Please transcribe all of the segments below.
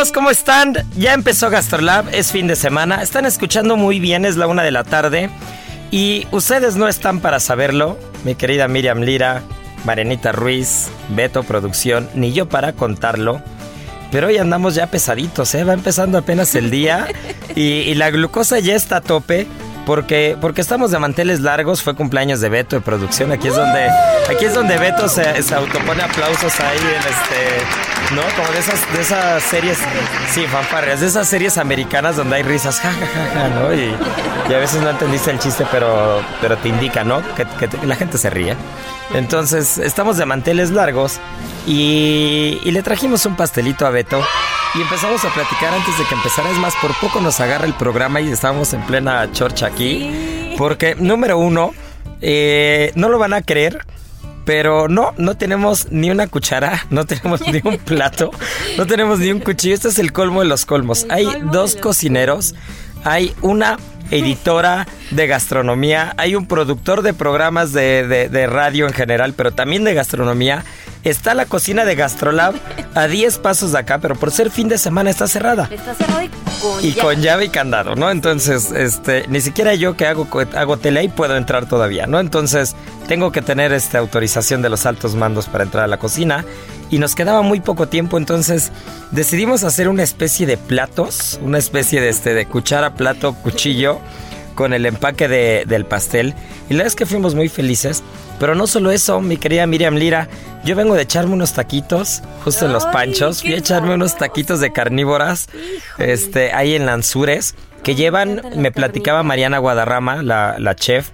amigos, ¿cómo están? Ya empezó GastroLab, es fin de semana, están escuchando muy bien, es la una de la tarde y ustedes no están para saberlo, mi querida Miriam Lira, Marenita Ruiz, Beto Producción, ni yo para contarlo. Pero hoy andamos ya pesaditos, ¿eh? va empezando apenas el día y, y la glucosa ya está a tope. Porque, porque estamos de manteles largos, fue cumpleaños de Beto de producción. Aquí es donde, aquí es donde Beto se, se autopone aplausos ahí en este, ¿no? Como de esas, de esas series, sí, fanfarrias, de esas series americanas donde hay risas, ja, ja, ja, ja, ¿no? Y, y a veces no entendiste el chiste, pero, pero te indica, ¿no? Que, que te- la gente se ríe. Entonces, estamos de manteles largos y, y le trajimos un pastelito a Beto y empezamos a platicar antes de que empezara. Es más, por poco nos agarra el programa y estábamos en plena chorcha aquí. Porque, número uno, eh, no lo van a creer. Pero no, no tenemos ni una cuchara, no tenemos ni un plato, no tenemos ni un cuchillo. Este es el colmo de los colmos. Hay dos cocineros, hay una editora de gastronomía, hay un productor de programas de, de- de radio en general, pero también de gastronomía. Está la cocina de Gastrolab a 10 pasos de acá, pero por ser fin de semana está cerrada. Está cerrado y con Y llave. con llave y candado, ¿no? Entonces, este, ni siquiera yo que hago, hago tele ahí puedo entrar todavía, ¿no? Entonces, tengo que tener esta autorización de los altos mandos para entrar a la cocina. Y nos quedaba muy poco tiempo, entonces decidimos hacer una especie de platos, una especie de, este, de cuchara, plato, cuchillo, con el empaque de- del pastel. Y la verdad es que fuimos muy felices. Pero no solo eso, mi querida Miriam Lira, yo vengo de echarme unos taquitos, justo en los panchos. Fui a echarme unos taquitos de carnívoras, Híjole. este, ahí en Lanzures, que llevan, me platicaba. Mariana Guadarrama, la, la chef,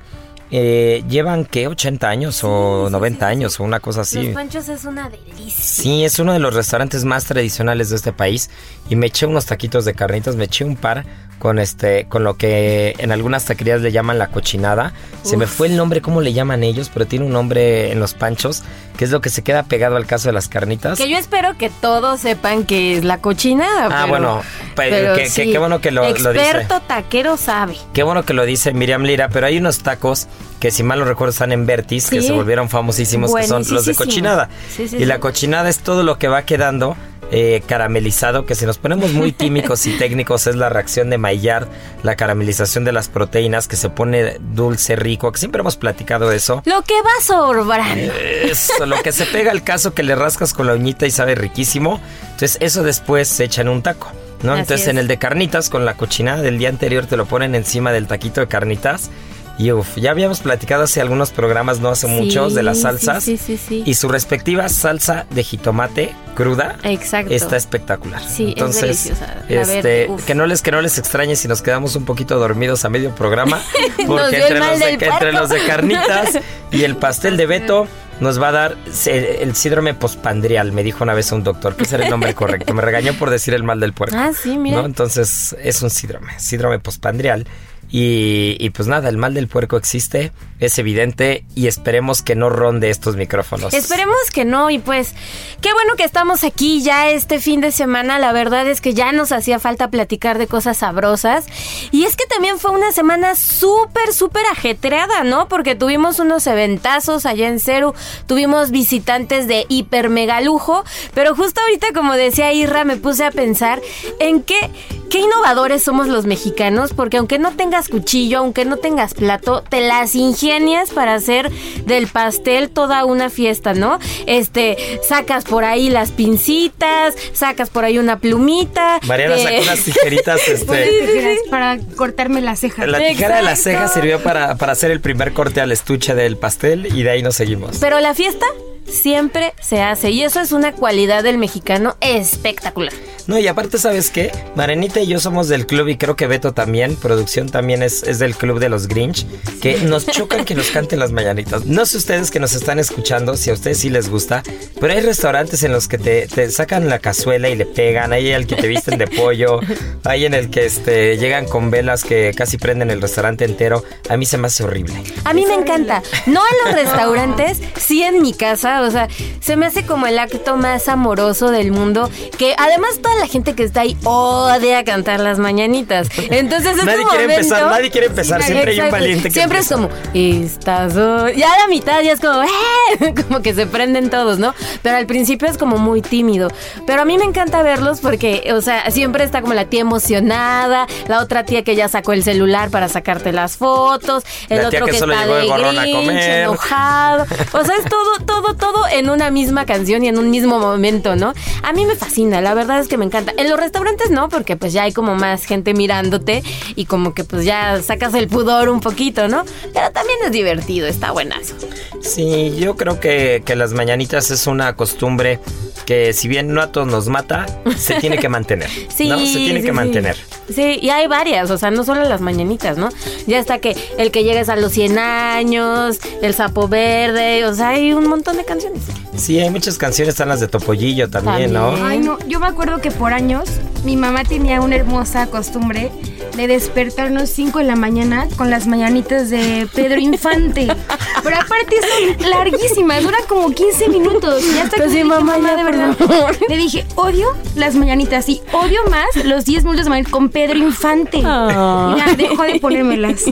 eh, llevan, ¿qué? 80 años o Sí, sí, 90 sí, sí. años o una cosa así. Los panchos es una delicia. Sí, es uno de los restaurantes más tradicionales de este país y me eché unos taquitos de carnitas, me eché un par con este con lo que en algunas taquerías le llaman la cochinada. Se me fue el nombre cómo le llaman ellos, pero tiene un nombre en los panchos, que es lo que se queda pegado al caso de las carnitas. Que yo espero que todos sepan que es la cochinada. Ah, pero- bueno, pe- pero que- qué bueno que lo- lo dice. Experto taquero sabe. Qué bueno que lo dice Miriam Lira, pero hay unos tacos que si mal no recuerdo están en Vertis, que se volvieron famosísimos, que son los de cochinada. Y la cochinada es todo lo que va quedando eh, caramelizado, que si nos ponemos muy químicos y técnicos es la reacción de Maillard, la caramelización de las proteínas, que se pone dulce, rico, que siempre hemos platicado eso. Lo que va sobrando. Eso, lo que se pega al caso que le rascas con la uñita y sabe riquísimo. Entonces, eso después se echa en un taco. ¿no? Así Entonces, es. en el de carnitas, con la cochinada del día anterior, te lo ponen encima del taquito de carnitas. Y uf, ya habíamos platicado hace algunos programas, no hace muchos, de las salsas. Sí, sí, sí. Y su respectiva salsa de jitomate cruda Exacto. está espectacular. Sí, es Entonces, deliciosa. La este, que no les que no les extrañe si nos quedamos un poquito dormidos a medio programa, porque entre los, de, entre los carnitas y el pastel de Beto nos va a dar el síndrome pospandrial, me dijo una vez un doctor, que ese era el nombre correcto. Me regañó por decir el mal del puerco. Ah, sí, mira. ¿no? Entonces es un síndrome, síndrome pospandrial. Y, pues nada, el mal del puerco existe, es evidente y esperemos que no ronde estos micrófonos. Esperemos que no y pues qué bueno que estamos aquí ya este fin de semana. La verdad es que ya nos hacía falta platicar de cosas sabrosas. Y es que también fue una semana súper, súper ajetreada, ¿no? Porque tuvimos unos eventazos allá en Ceru, tuvimos visitantes de hiper mega lujo, pero justo ahorita como decía Irra me puse a pensar en qué, qué innovadores somos los mexicanos, porque aunque no tengas cuchillo, aunque no tengas plato, te las ingenias para hacer del pastel toda una fiesta, ¿no? Este, sacas por ahí las pincitas, sacas por ahí una plumita. Mariana eh, sacó unas tijeritas, este, Tijeras para cortarme las cejas. La tijera de la ceja Exacto. sirvió para, para hacer el primer corte al estuche del pastel y de ahí nos seguimos. Pero la fiesta siempre se hace y eso es una cualidad del mexicano espectacular. No, y aparte, ¿sabes qué? Marenita y yo somos del club y creo que Beto también, producción también es, es del club de los Grinch, que nos chocan que nos canten las mañanitas. No sé ustedes que nos están escuchando, si a ustedes sí les gusta, pero hay restaurantes en los que te, te sacan la cazuela y le pegan, hay el que te visten de pollo, hay en el que este, llegan con velas que casi prenden el restaurante entero. A mí se me hace horrible. A mí me encanta. No en los restaurantes, sí en mi casa. O sea, se me hace como el acto más amoroso del mundo. Que además toda la gente que está ahí odia cantar las mañanitas. Entonces es Nadie un quiere momento- empezar, nadie quiere empezar, siempre hay un valiente que Siempre es empieza. como, estas son-". Ya a la mitad ya es como, "Eh", como que se prenden todos, ¿no? Pero al principio es como muy tímido. Pero a mí me encanta verlos porque, o sea, siempre está como la tía emocionada, la otra tía que ya sacó el celular para sacarte las fotos, el La otro que que, está de Grinch, enojado. O sea, es todo, todo, todo en una misma canción y en un mismo momento, ¿no? A mí me fascina, la verdad es que me encanta. En los restaurantes no, porque pues ya hay como más gente mirándote y como que pues ya sacas el pudor un poquito, ¿no? Pero también es divertido, está buenazo. Sí, yo creo que, que las mañanitas es una costumbre que si bien no a todos nos mata, se tiene que mantener. Sí, ¿no? Se tiene sí, que sí. mantener. Sí, y hay varias, o sea, no solo las mañanitas, ¿no? Ya está que el que llegues a los 100 años, el sapo verde, o sea, hay un montón de canciones. Sí, hay muchas canciones, están las de Topollillo también, ¿no? También. Ay, no, yo me acuerdo que por años mi mamá tenía una hermosa costumbre de despertarnos 5 de la mañana con las mañanitas de Pedro Infante. Pero aparte son larguísimas, duran como 15 minutos. Y hasta que Pues sí, dije, mamá, ya, de verdad. favor. Le dije, odio las mañanitas y odio más los 10 minutos de mañana con Pedro Infante. Ah. Y ya dejó de ponérmelas.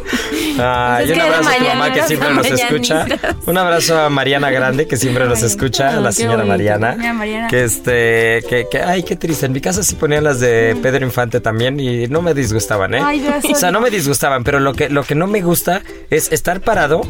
Ah, y un abrazo a tu mamá que siempre nos escucha. Un abrazo a Mariana Grande que siempre nos escucha, a la señora. Mariana. Mariana. Que este, que, que, ay, qué triste. En mi casa sí ponían las de Pedro Infante también y no me disgustaban, ¿eh? Ay, gracias. o sea, no me disgustaban, pero lo que, lo que no me gusta es estar parado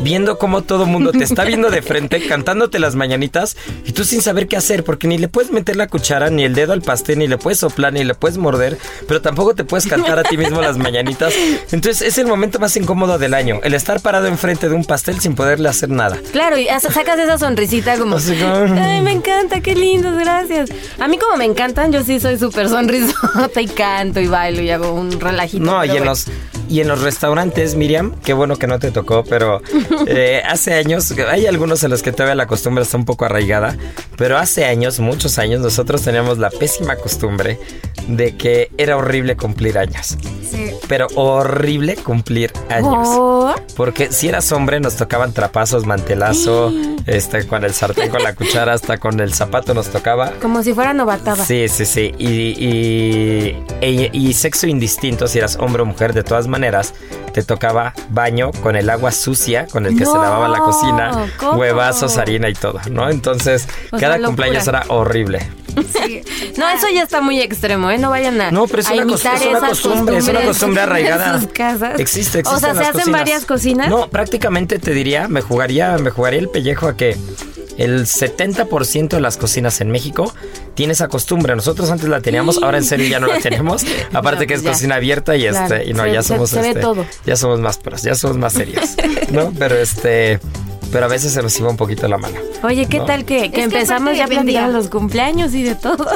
viendo cómo todo mundo te está viendo de frente, cantándote las mañanitas y tú sin saber qué hacer, porque ni le puedes meter la cuchara, ni el dedo al pastel, ni le puedes soplar, ni le puedes morder, pero tampoco te puedes cantar a ti mismo las mañanitas. Entonces es el momento más incómodo del año, el estar parado enfrente de un pastel sin poderle hacer nada. Claro, y sacas esa sonrisita como, como- ay, me encanta, qué lindos, gracias. A mí como me encantan, yo sí soy súper sonrisota y canto y bailo y hago un relajito. No, y en bueno. los y en los restaurantes, Miriam, qué bueno que no te tocó, pero eh, hace años, hay algunos en los que todavía la costumbre está un poco arraigada, pero hace años, muchos años, nosotros teníamos la pésima costumbre de que era horrible cumplir años. Sí. Pero horrible cumplir años. Oh, Porque si eras hombre nos tocaban trapazos, mantelazo, este, con el sartén, con la cuchara, hasta con el zapato nos tocaba. como si fuera novatada. Sí, sí, sí. Y, y, y- y sexo indistinto, si eras hombre o mujer, de todas maneras, te tocaba baño con el agua sucia con el que se lavaba la cocina, ¿cómo? huevazos, harina y todo, ¿no? Entonces, O cada sea, cumpleaños era horrible. Sí. No, eso ya está muy extremo, ¿eh? No vayan a, No, pero es una, cos- imitar es una esas costumbre, es una costumbre arraigada. En sus casas. Existe, existe. O sea, ¿se hacen cocinas. varias cocinas? No, prácticamente te diría, me jugaría, me jugaría el pellejo a que el 70% de las cocinas en México tiene esa costumbre. Nosotros antes la teníamos, ahora en serio ya no la tenemos. Aparte que es pues ya. cocina abierta y Claro, este y no se- ya se- somos se ve este, todo. ya somos más pros, ya somos más serios, ¿no? Pero este pero a veces se nos iba un poquito la mano. Oye, ¿qué No. tal que, empezamos ya a los cumpleaños y de todo?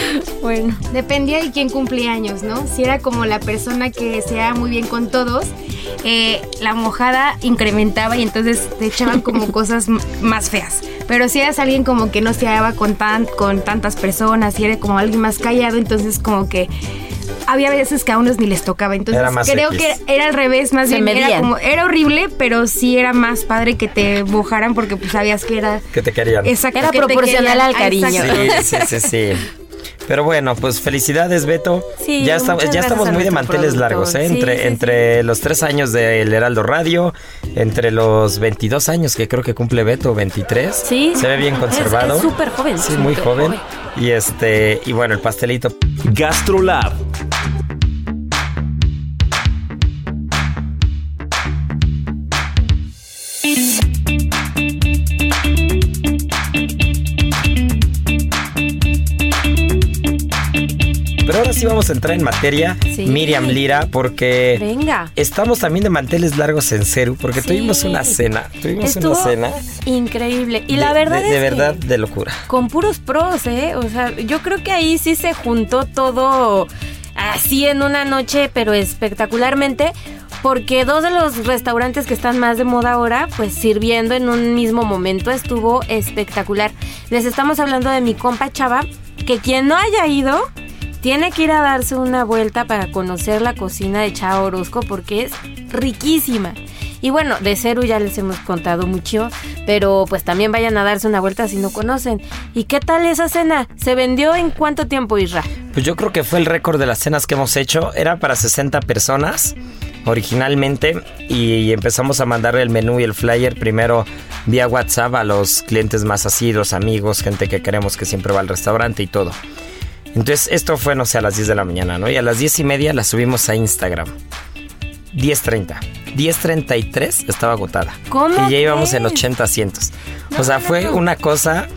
bueno. Dependía de quién cumplía años, ¿no? Si era como la persona que se daba muy bien con todos, eh, la mojada incrementaba y entonces te echaban como cosas más feas. Pero si eras alguien como que no se daba con, tan, con tantas personas y era como alguien más callado, entonces como que había veces que a unos ni les tocaba. Entonces Era más creo X. que era al revés, más Se bien era medían. como, era horrible, pero sí era más padre que te mojaran porque pues sabías que era... Que te querían. Exacto, Era que proporcional querían. al cariño. Exacto. Sí, sí, sí, sí. Pero bueno, pues felicidades, Beto. Sí, ya, muchas ya estamos muy de manteles largos, ¿eh? Sí, entre sí, sí. entre los tres años del Heraldo Radio, entre los 22 años que creo que cumple Beto, 23. Sí. Se ve bien conservado. es súper joven, Sí, muy joven. Y este, y bueno, el pastelito. GastroLab, Pero ahora sí vamos a entrar en materia, Sí. Miriam Lira, porque Venga. estamos también de manteles largos en Ceru, porque Sí. tuvimos una cena. Tuvimos Estuvo una cena. increíble. Y de- la verdad de, es de que verdad de locura. con puros pros, ¿eh? O sea, yo creo que ahí sí se juntó todo así en una noche, pero espectacularmente. Porque dos de los restaurantes que están más de moda ahora, pues sirviendo en un mismo momento, estuvo espectacular. Les estamos hablando de mi compa Chava, que quien no haya ido, tiene que ir a darse una vuelta para conocer la cocina de Chava Orozco porque es riquísima. Y bueno, de Ceru ya les hemos contado mucho, pero pues también vayan a darse una vuelta si no conocen. ¿Y qué tal esa cena? ¿Se vendió en cuánto tiempo, Isra? Pues yo creo que fue el récord de las cenas que hemos hecho. Era para 60 personas originalmente y empezamos a mandarle el menú y el flyer primero vía WhatsApp a los clientes más asiduos, amigos, gente que queremos que siempre va al restaurante y todo. Entonces esto fue, no sé, a las 10 de la mañana, ¿no? Y a las 10 y media la subimos a Instagram. 10.30. 10.33 estaba agotada. ¿Cómo Y ya íbamos en crees? 80 asientos. o sea, fue una cosa...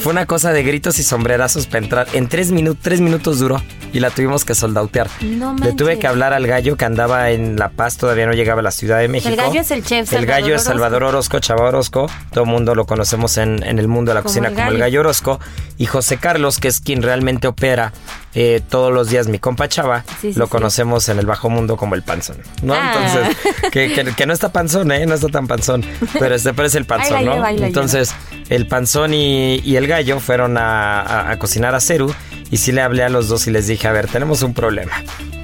Fue una cosa de gritos y sombrerazos para entrar. En tres, minutos tres minutos duró y la tuvimos que soldautear. No Le tuve que hablar al gallo que andaba en La Paz, todavía no llegaba a la Ciudad de México. gallo es el chef El Salvador gallo es. Salvador Orozco, Chava Orozco. Todo el mundo lo conocemos en, en el mundo de la Como cocina el como el gallo. Orozco. Y José Carlos, que es quien realmente opera eh, todos los días mi compa Chava, Sí, sí, lo sí. conocemos en el bajo mundo como el panzón. ¿no? Ah. Entonces, que, que- que no está panzón, ¿eh? No está tan panzón. Pero este es el panzón, Ahí ¿no? lleva, Entonces, el panzón y, y el gallo fueron a, a- a cocinar a Ceru. Y sí le hablé a los dos y les dije, a ver, tenemos un problema.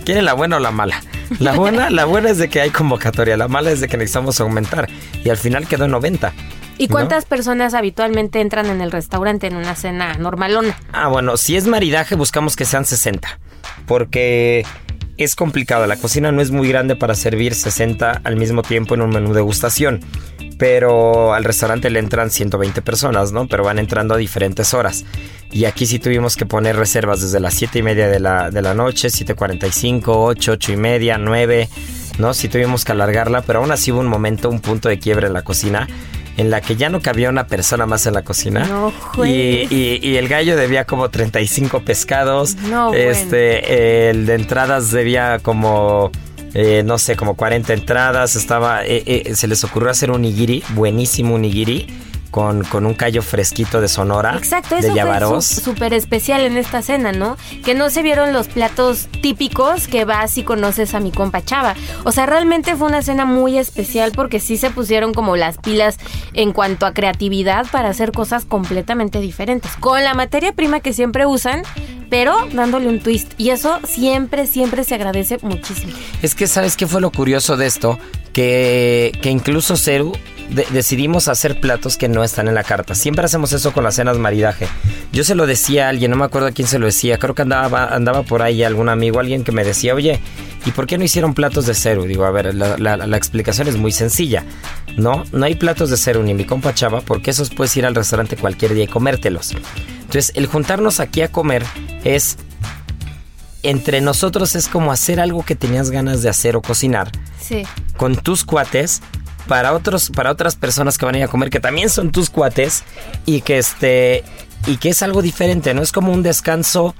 ¿Quieren la buena o la mala? La buena, la buena es de que hay convocatoria, la mala es de que necesitamos aumentar. Y al final quedó en 90. ¿Y ¿no? cuántas personas habitualmente entran en el restaurante en una cena normalona? Ah, bueno, si es maridaje, buscamos que sean 60. Porque es complicado. La cocina no es muy grande para servir 60 al mismo tiempo en un menú degustación. Pero al restaurante le entran 120 personas, ¿no? Pero van entrando a diferentes horas. Y aquí sí tuvimos que poner reservas desde las 7 y media de la, de la noche, 7.45, 8, 8 y media, 9, ¿no? Sí tuvimos que alargarla, pero aún así hubo un momento, un punto de quiebre en la cocina en la que ya no cabía una persona más en la cocina. No, y, y- y el gallo debía como 35 pescados. No, bueno. este, el de entradas debía como, eh, no sé, como 40 entradas. Estaba, eh, eh, se les ocurrió hacer un nigiri, buenísimo un nigiri. Con, con un callo fresquito de Sonora. Exacto, de eso fue Yabaros. su- súper especial en esta cena, ¿no? Que no se vieron los platos típicos que vas y conoces a mi compa Chava. O sea, realmente fue una cena muy especial porque sí se pusieron como las pilas en cuanto a creatividad para hacer cosas completamente diferentes. Con la materia prima que siempre usan, pero dándole un twist. Y eso siempre, siempre se agradece muchísimo. Es que, ¿sabes qué fue lo curioso de esto? Que, que incluso Ceru de- decidimos hacer platos que no están en la carta. Siempre hacemos eso con las cenas maridaje. Yo se lo decía a alguien, no me acuerdo a quién se lo decía, creo que andaba, andaba por ahí algún amigo, alguien que me decía, oye, ¿y por qué no hicieron platos de Ceru? Digo, a ver, la, la- la explicación es muy sencilla. No, no hay platos de Ceru ni mi compa Chava, porque esos puedes ir al restaurante cualquier día y comértelos. Entonces, el juntarnos aquí a comer es entre nosotros es como hacer algo que tenías ganas de hacer o cocinar Sí. con tus cuates para otros, para otras personas que van a ir a comer, que también son tus cuates, y que este, y que es algo diferente, ¿no? Es como un descanso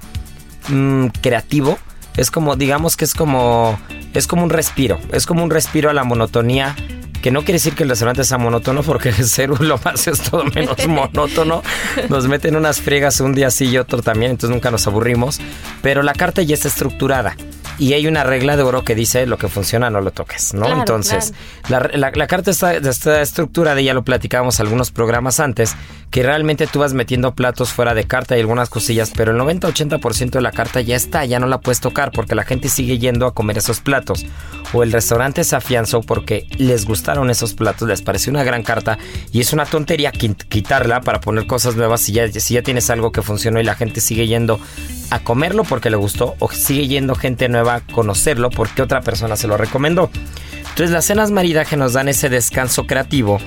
mm, creativo. Es como, digamos que es como, es como un respiro. Es como un respiro a la monotonía que no quiere decir que el restaurante sea monótono, porque ser un más es todo menos monótono. Nos meten unas friegas un día sí y otro también, entonces nunca nos aburrimos. Pero la carta ya está estructurada y hay una regla de oro que dice lo que funciona no lo toques, ¿no? Entonces, La, la, carta está, está, estructurada ya lo platicábamos algunos programas antes, que realmente tú vas metiendo platos fuera de carta y algunas cosillas, pero el 90-80% de la carta ya está, ya no la puedes tocar porque la gente sigue yendo a comer esos platos. O el restaurante se afianzó porque les gustaron esos platos, les pareció una gran carta y es una tontería quitarla para poner cosas nuevas si ya, si ya tienes algo que funcionó y la gente sigue yendo a comerlo porque le gustó o sigue yendo gente nueva conocerlo porque otra persona se lo recomendó. Entonces las cenas maridaje nos dan ese descanso creativo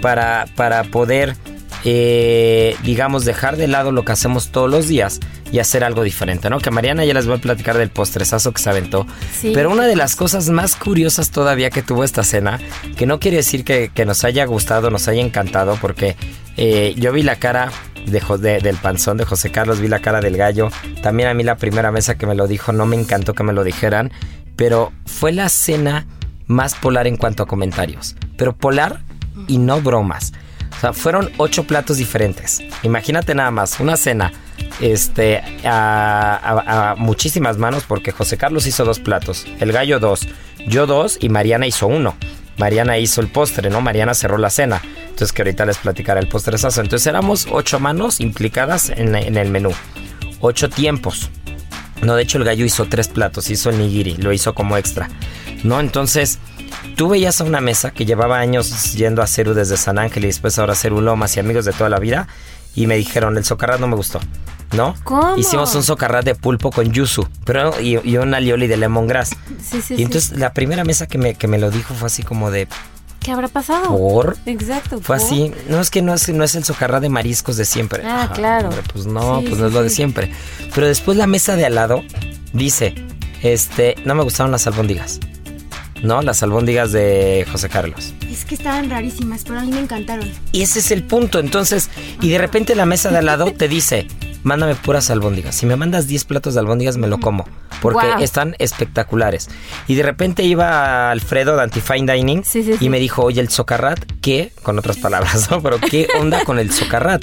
para, para poder, eh, digamos, dejar de lado lo que hacemos todos los días y hacer algo diferente, ¿no? Que Mariana ya les voy a platicar del postrezazo que se aventó. Pero una de las cosas más curiosas todavía que tuvo esta cena, que no quiere decir que, nos haya gustado, nos haya encantado, porque eh, yo vi la cara de, del panzón de José Carlos, vi la cara del gallo. También a mí la primera mesa que me lo dijo no me encantó que me lo dijeran, pero fue la cena más polar en cuanto a comentarios. Pero polar y no bromas. O sea, fueron ocho platos diferentes. Imagínate nada más, una cena este, a, muchísimas manos porque José Carlos hizo dos platos, el gallo dos, yo dos y Mariana hizo uno. Mariana hizo el postre, ¿no? Mariana cerró la cena. Entonces que ahorita les platicaré el postrezazo. Entonces éramos ocho manos implicadas en, en, el menú. Ocho tiempos. No, de hecho el gallo hizo tres platos, hizo el nigiri, lo hizo como extra. ¿No? Entonces, tú veías a una mesa que llevaba años yendo a Ceru desde San Ángel y después ahora a Ceru Lomas y amigos de toda la vida. Y me dijeron, el socarrat no me gustó. ¿no? ¿Cómo? Hicimos un socarrat de pulpo con yuzu, pero y, y un alioli de lemongrass. Sí, sí, y entonces la primera mesa que me, que me lo dijo fue así como de... ¿Qué habrá pasado? ¿Por? Exacto. Fue así. No es que no es, no es el socarrat de mariscos de siempre. Ah, claro. pues no, pues no es lo de siempre. Pero después la mesa de al lado dice, este, no me gustaron las albóndigas. ¿No? Las albóndigas de José Carlos. Es que estaban rarísimas, pero a mí me encantaron. Y ese es el punto. Entonces, y de repente la mesa de al lado te dice, mándame puras albóndigas. Si me mandas 10 platos de albóndigas, me lo como. Porque están espectaculares. Y de repente iba Alfredo de Antifine Dining y me dijo, oye, el socarrat, ¿qué? Con otras palabras, ¿no? Pero ¿qué onda con el socarrat?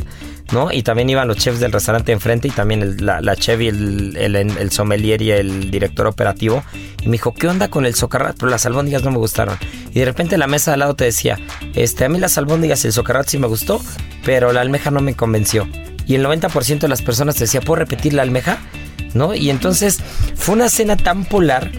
¿No? Y también iban los chefs del restaurante enfrente y también la, la, chef y el, el, sommelier y el director operativo. Y me dijo, ¿qué onda con el socarrat? Pero las albóndigas no me gustaron. Y de repente la mesa al lado te decía, este, a mí las albóndigas y el socarrat sí me gustó, pero la almeja no me convenció. Y el 90% de las personas te decía, ¿puedo repetir la almeja? ¿No? Y entonces fue una cena tan polar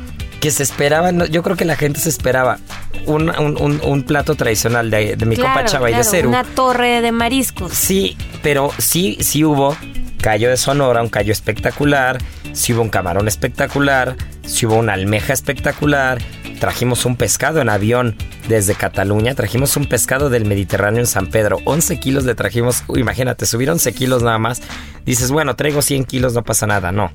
que se esperaba, yo creo que la gente se esperaba un, un, plato tradicional de, mi copa Chava y de Ceru. Una torre de mariscos. Sí, pero sí, sí hubo callo de Sonora, un callo espectacular, sí hubo un camarón espectacular, sí hubo una almeja espectacular, trajimos un pescado en avión desde Cataluña, trajimos un pescado del Mediterráneo en San Pedro, 11 kilos le trajimos, imagínate, subir 11 kilos nada más, dices, bueno, traigo 100 kilos, no pasa nada, no,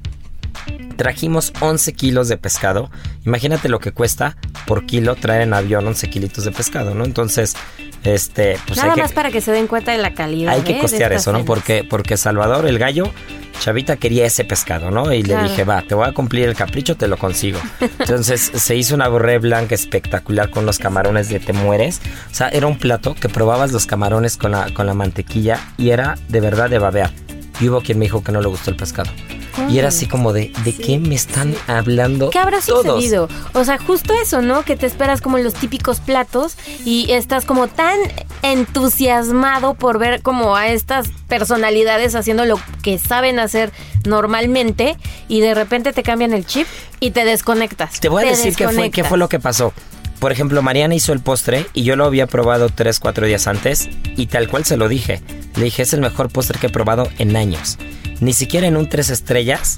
trajimos 11 kilos de pescado. Imagínate lo que cuesta por kilo traer en avión 11 kilitos de pescado, ¿no? Entonces, este, pues Nada más para que se den cuenta de la calidad. Hay que ¿eh? costear eso, ¿no? Porque, porque Salvador, el gallo, Chavita quería ese pescado, ¿no? Y le dije, va, te voy a cumplir el capricho, te lo consigo. Entonces se hizo una borré blanca espectacular con los camarones de te mueres. O sea, era un plato que probabas los camarones con la, con la mantequilla y era de verdad de babear. Y hubo quien me dijo que no le gustó el pescado. Y era así como de, ¿de qué me están hablando? ¿Qué habrá sucedido? O sea, justo eso, ¿no? Que te esperas como los típicos platos y estás como tan entusiasmado por ver como a estas personalidades haciendo lo que saben hacer normalmente y de repente te cambian el chip y te desconectas. Te voy a decir qué fue, qué fue lo que pasó. Por ejemplo, Mariana hizo el postre y yo lo había probado 3, 4 días antes y tal cual se lo dije. Le dije, es el mejor postre que he probado en años ni siquiera en un tres estrellas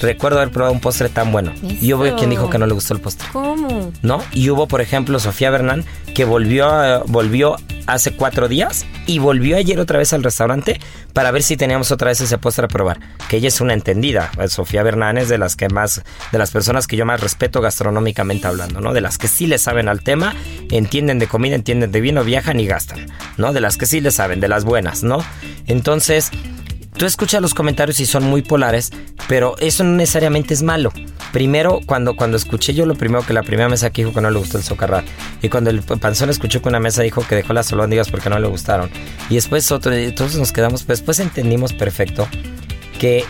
recuerdo haber probado un postre tan bueno. Y hubo Eso. quien dijo que no le gustó el postre. ¿Cómo? ¿no? Y hubo, por ejemplo, Sofía Bernán, que volvió, a- volvió hace cuatro días y volvió ayer otra vez al restaurante para ver si teníamos otra vez ese postre a probar. Que ella es una entendida. Eh, Sofía Bernán es de las que más, de las personas que yo más respeto gastronómicamente hablando, ¿no? De las que sí le saben al tema, entienden de comida, entienden de vino, viajan y gastan, ¿no? De las que sí le saben, de las buenas, ¿no? Entonces, Tú escuchas los comentarios y son muy polares, pero eso no necesariamente es malo. Primero, cuando, cuando escuché yo lo primero que la primera mesa que dijo que no le gustó el socarrat, y cuando el panzón escuchó que una mesa dijo que dejó las albóndigas porque no le gustaron, y después otro, y todos nos quedamos, pues después entendimos perfecto que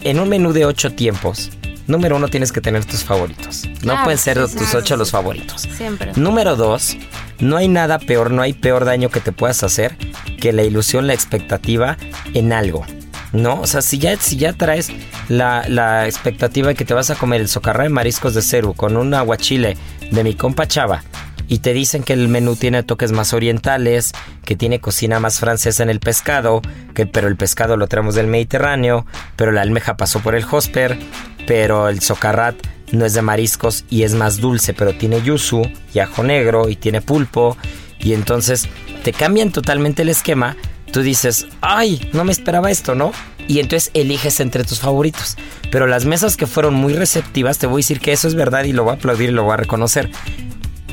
en un menú de ocho tiempos, número uno tienes que tener tus favoritos. No pueden ser sí, tus ocho sí, los favoritos. Siempre. Número dos, no hay nada peor, no hay peor daño que te puedas hacer que la ilusión, la expectativa en algo. ¿No? O sea, si ya, si ya traes la, la expectativa de que te vas a comer el socarrá de mariscos de Ceru con un aguachile de mi compa Chava y te dicen que el menú tiene toques más orientales, que tiene cocina más francesa en el pescado, que pero el pescado lo traemos del Mediterráneo, pero la almeja pasó por el hosper, pero el socarrat no es de mariscos y es más dulce, pero tiene yuzu y ajo negro y tiene pulpo y entonces te cambian totalmente el esquema. Tú dices, ay, no me esperaba esto, ¿no? Y entonces eliges entre tus favoritos. Pero las mesas que fueron muy receptivas, te voy a decir que eso es verdad y lo voy a aplaudir y lo voy a reconocer.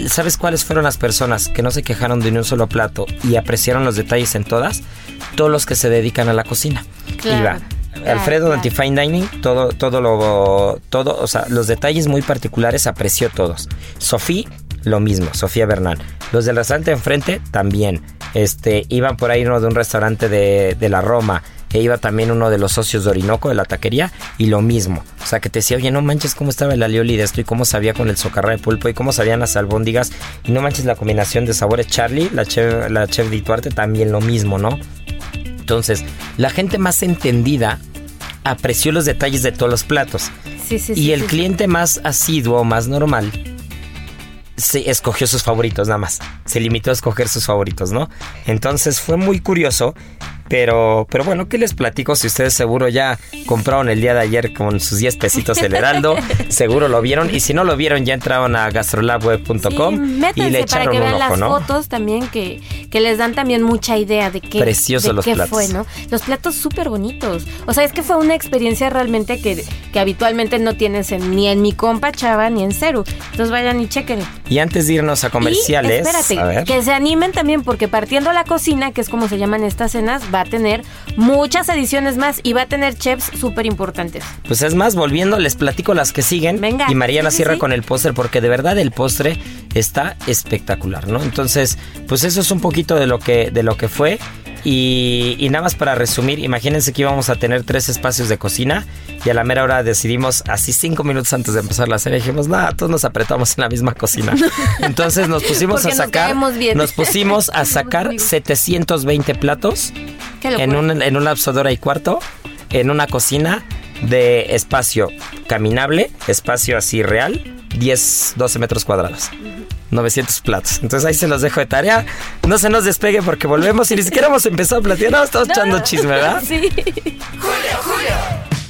¿Sabes cuáles fueron las personas que no se quejaron de ni un solo plato y apreciaron los detalles en todas? Todos los que se dedican a la cocina. Claro, Iba claro, Alfredo claro. Antifine Dining, todo, todo lo, todo, o sea, los detalles muy particulares apreció todos. Sofía, lo mismo, Sofía Bernal. Los del restaurante enfrente, también. Este, iban por ahí uno de un restaurante de, de la Roma. E iba también uno de los socios de Orinoco, de la taquería, y lo mismo. O sea, que te decía, oye, no manches cómo estaba el alioli de esto y cómo sabía con el socarra de pulpo y cómo sabían las albóndigas. Y no manches la combinación de sabores. Charlie, la chef, la chef de Ituarte, también lo mismo, ¿no? Entonces, la gente más entendida apreció los detalles de todos los platos. Sí, sí, y sí, el cliente más asiduo, más normal, se escogió sus favoritos nada más. Se limitó a escoger sus favoritos, ¿no? Entonces fue muy curioso. Pero, pero bueno, ¿qué les platico? Si ustedes seguro ya compraron el día de ayer con sus 10 pesitos el Heraldo, seguro lo vieron. Y si no lo vieron, ya entraron a gastrolabweb.com Sí, y le para echaron que un vean ojo, las ¿no? fotos también que, que les dan también mucha idea de qué, Preciosos de los qué platos. fue, ¿no? Los platos súper bonitos. O sea, es que fue una experiencia realmente que, que habitualmente no tienes en- ni en mi compa Chava ni en Ceru. Entonces vayan y chequen. Y antes de irnos a comerciales, Y espérate, a ver. que se animen también porque partiendo la cocina, que es como se llaman estas cenas, va a tener muchas ediciones más y va a tener chefs súper importantes. Pues es más, volviendo, les platico las que siguen. Venga. Y Mariana Sí, cierra sí. con el póster porque de verdad el postre está espectacular, ¿no? Entonces, pues eso es un poquito de lo que, de lo que fue. Y, y nada más para resumir, imagínense que íbamos a tener tres espacios de cocina y a la mera hora decidimos, así cinco minutos antes de empezar la cena, dijimos, nada, todos nos apretamos en la misma cocina. Entonces nos pusimos Porque a sacar, nos pusimos a sacar 720 platos en un, en un lapso de hora y cuarto, en una cocina de espacio caminable, espacio así real, 10, 12 metros cuadrados. 900 platos. Entonces ahí se los dejo de tarea. No se nos despegue porque volvemos y ni siquiera hemos empezado a platicar. No, estamos echando chisme, ¿verdad? Sí.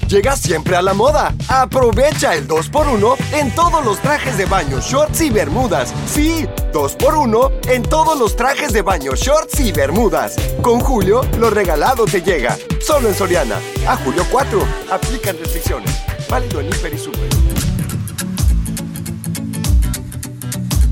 Llega siempre a la moda. Aprovecha el 2x1 en todos los trajes de baño, shorts y bermudas. Sí, 2x1 en todos los trajes de baño, shorts y bermudas. Con Julio, lo regalado te llega. Solo en Soriana. A julio 4. Aplican restricciones. Válido en Hiper y Super.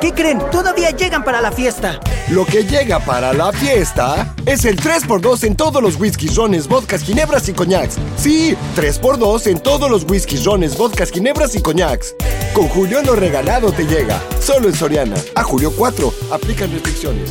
¿Qué creen? Todavía llegan para la fiesta. Lo que llega para la fiesta es el 3x2 en todos los whiskies, rones, vodkas, ginebras y coñacs. Sí, 3x2 en todos los whiskies, rones, vodkas, ginebras y coñacs. Con Julio lo regalado te llega. Solo en Soriana. A Julio 4. Aplican restricciones.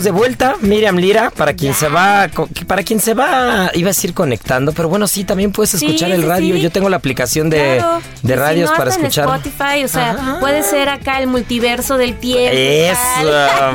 Estamos de vuelta, Miriam Lira, para quien se va, para quien se va, iba a decir conectando, pero bueno, sí, también puedes Sí, escuchar el radio. sí. Yo tengo la aplicación de, Claro. de si radios no, para hasta en escuchar. Spotify, o sea, Ajá. puede ser acá el multiverso del tiempo. Eso,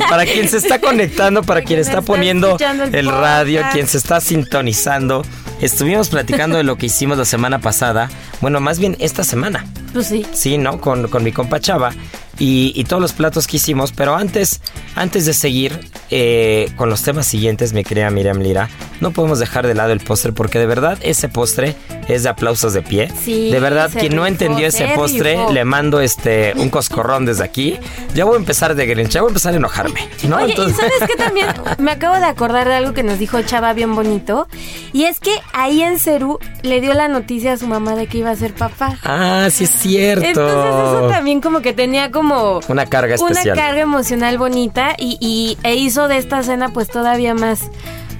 para quien se está conectando, para quien está está poniendo el el radio, quien se está sintonizando. Estuvimos platicando de lo que hicimos la semana pasada, bueno, más bien esta semana. Pues sí. Sí, ¿no? Con, con mi compa Chava y, y todos los platos que hicimos. Pero antes, antes de seguir eh, con los temas siguientes, mi querida Miriam Lira, no podemos dejar de lado el postre porque de verdad ese postre es de aplausos de pie. Sí, de verdad, quien no entendió ese se postre, le mando este un coscorrón desde aquí. Ya voy a empezar de Grinch, ya voy a empezar a enojarme. ¿no? Oye, Entonces- y sabes que también me acabo de acordar de algo que nos dijo Chava bien bonito. Y es que ahí en Cerú le dio la noticia a su mamá de que iba a ser papá. Ah, sí es cierto. Entonces eso también como que tenía como Una carga una especial. carga emocional bonita y, y- e hizo de esta cena pues todavía más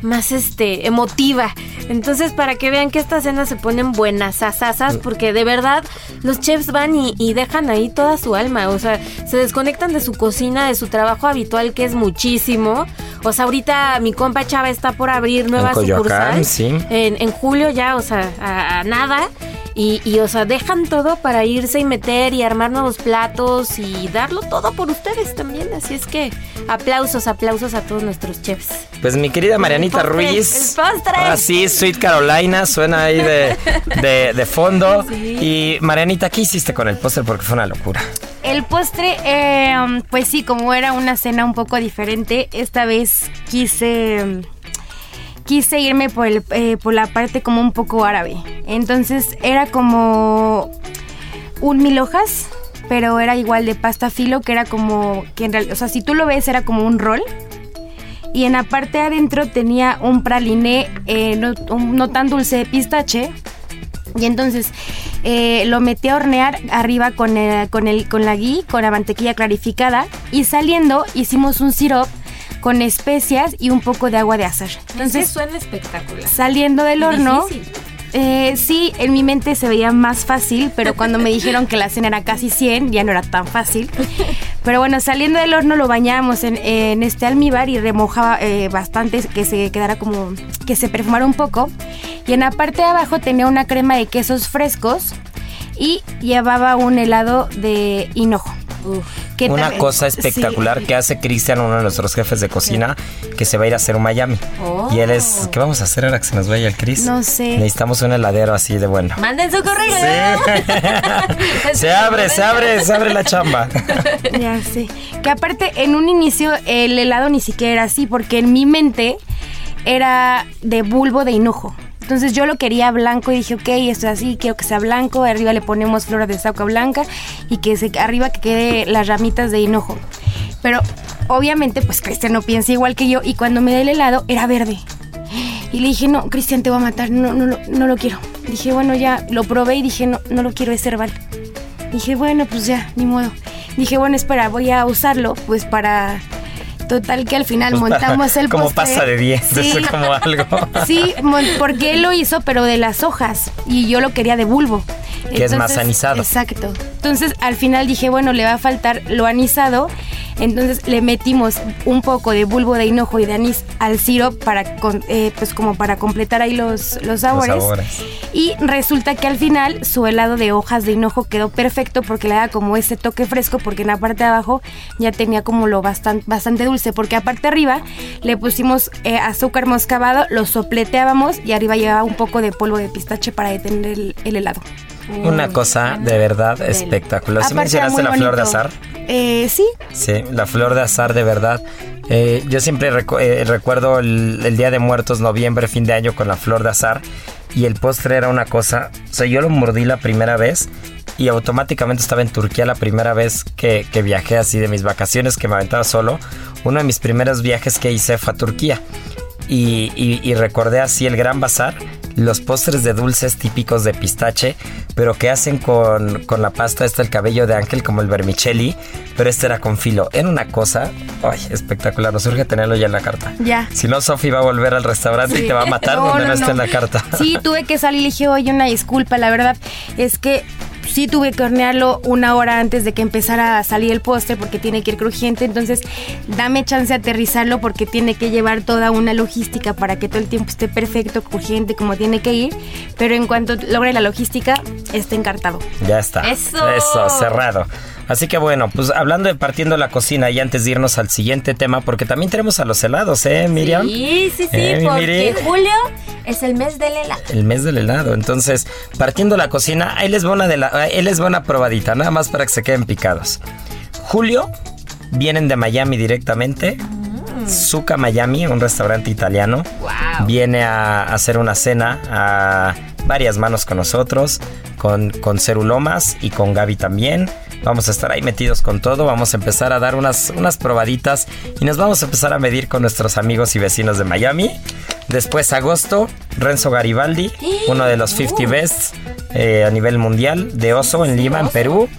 más este emotiva. Entonces para que vean que estas cenas se ponen buenas asasas porque de verdad los chefs van y, y dejan ahí toda su alma, o sea, se desconectan de su cocina, de su trabajo habitual que es muchísimo. Sea, ahorita mi compa Chava está por abrir nueva Coyoacán, sucursal sí. en, en julio ya, o sea, a, a nada. Y, y, o sea, dejan todo para irse y meter y armar nuevos platos y darlo todo por ustedes también. Así es que aplausos, aplausos a todos nuestros chefs. Pues mi querida Marianita El postre, Ruiz. el postre. Ahora sí, Sweet Carolina, suena ahí de, de, de fondo. Y Marianita, ¿qué hiciste con el póster? Porque fue una locura. El postre, eh, pues sí, como era una cena un poco diferente, esta vez quise um, quise irme por, el, eh, por la parte como un poco árabe. Entonces era como un mil hojas, pero era igual de pasta filo, que era como, que en realidad, o sea, si tú lo ves era como un rol. Y en la parte de adentro tenía un praliné eh, no, no tan dulce de pistache. Y entonces eh, lo metí a hornear arriba con, el- con, el, con la ghee, con la mantequilla clarificada. Y saliendo hicimos un sirope con especias y un poco de agua de azar. Entonces, suena espectacular. saliendo del horno, Difícil. eh, sí, en mi mente se veía más fácil, pero cuando me dijeron que la cena era casi 100, ya no era tan fácil. Pero bueno, saliendo del horno lo bañábamos en, en este almíbar y remojaba eh, bastante, que se quedara como, que se perfumara un poco. Y en la parte de abajo tenía una crema de quesos frescos y llevaba un helado de hinojo. que Una cosa sí. espectacular que hace Cristian, uno de nuestros jefes de cocina, que se va a ir a hacer un Miami. Y él es. ¿Qué vamos a hacer ahora que se nos vaya el Chris? No sé. Necesitamos un heladero así de bueno. Manden su correo. se abre, se abre, se abre la chamba. Ya sé. Que aparte, en un inicio, el helado ni siquiera era así, porque en mi mente era de bulbo de hinojo. Entonces yo lo quería blanco y dije, ok, esto es así, quiero que sea blanco. Arriba le ponemos flores de sauca blanca y que arriba que quede las ramitas de hinojo. Pero obviamente, pues Cristian no piensa igual que yo. Y cuando me dé el helado, era verde. Y le dije, no, Cristian, te voy a matar, no, no, no lo quiero. Dije, bueno, ya lo probé y dije, no, no lo quiero, es herbal. Dije, bueno, pues ya, ni modo. Dije, bueno, espera, voy a usarlo, pues para Total que al final Pues para- montamos el como postre. pasa de 10, Sí. eso es como algo. Sí, porque él lo hizo, pero de las hojas. Y yo lo quería de bulbo. Que es más anisado. Exacto. Entonces, al final dije, bueno, le va a faltar lo anisado. Entonces, le metimos un poco de bulbo de hinojo y de anís al sirope para, con- eh, pues como para completar ahí los, los sabores. sabores. Y resulta que al final su helado de hojas de hinojo quedó perfecto porque le da como ese toque fresco porque en la parte de abajo ya tenía como lo bastante, bastante dulce porque aparte arriba le pusimos eh, azúcar moscabado, lo sopleteábamos y arriba llevaba un poco de polvo de pistache para detener el, el helado. Una cosa de verdad espectacular. ¿Sí mencionaste muy la flor de azar? Eh, sí, Sí, la flor de azar de verdad. Eh, yo siempre recu- eh, recuerdo el, Día de Muertos, noviembre, fin de año con la flor de azar. Y el postre era una cosa, o sea, yo lo mordí la primera vez y automáticamente estaba en Turquía la primera vez que, que viajé así de mis vacaciones, que me aventaba solo. Uno de mis primeros viajes que hice fue a Turquía. Y- y recordé así el gran bazar, los postres de dulces típicos de pistache, pero que hacen con, con la pasta esta el cabello de ángel como el vermicelli, pero este era con filo. Era una cosa, ay, espectacular, nos urge tenerlo ya en la carta. Ya. Si no, Sofi va a volver al restaurante y te va a matar No, donde no, no, esté en la carta. Sí, tuve que salir y le dije, oye, una disculpa, la verdad es que sí tuve que hornearlo una hora antes de que empezara a salir el postre porque tiene que ir crujiente, entonces dame chance de aterrizarlo porque tiene que llevar toda una logística para que todo el tiempo esté perfecto, crujiente, como tiene que ir, pero en cuanto logre la logística, está encartado. Ya está. ¡Eso! Eso, cerrado. Así que bueno, pues hablando de partiendo la cocina y antes de irnos al siguiente tema, porque también tenemos a los helados, ¿eh, Miriam? Sí, sí, sí, Eh, porque Miri. julio es el mes del helado. El mes del helado. Entonces, partiendo la cocina, ahí les va una de la, ahí les va una probadita, nada más para que se queden picados. Julio, vienen de Miami directamente. Zucca Miami, un restaurante italiano. Viene a hacer una cena a varias manos con nosotros, con, con Cerulomas y con Gaby también. Vamos a estar ahí metidos con todo, vamos a empezar a dar unas, unas probaditas y nos vamos a empezar a medir con nuestros amigos y vecinos de Miami. Después agosto, Renzo Garibaldi, uno de los 50 best eh, a nivel mundial de Oso en Lima, en Perú,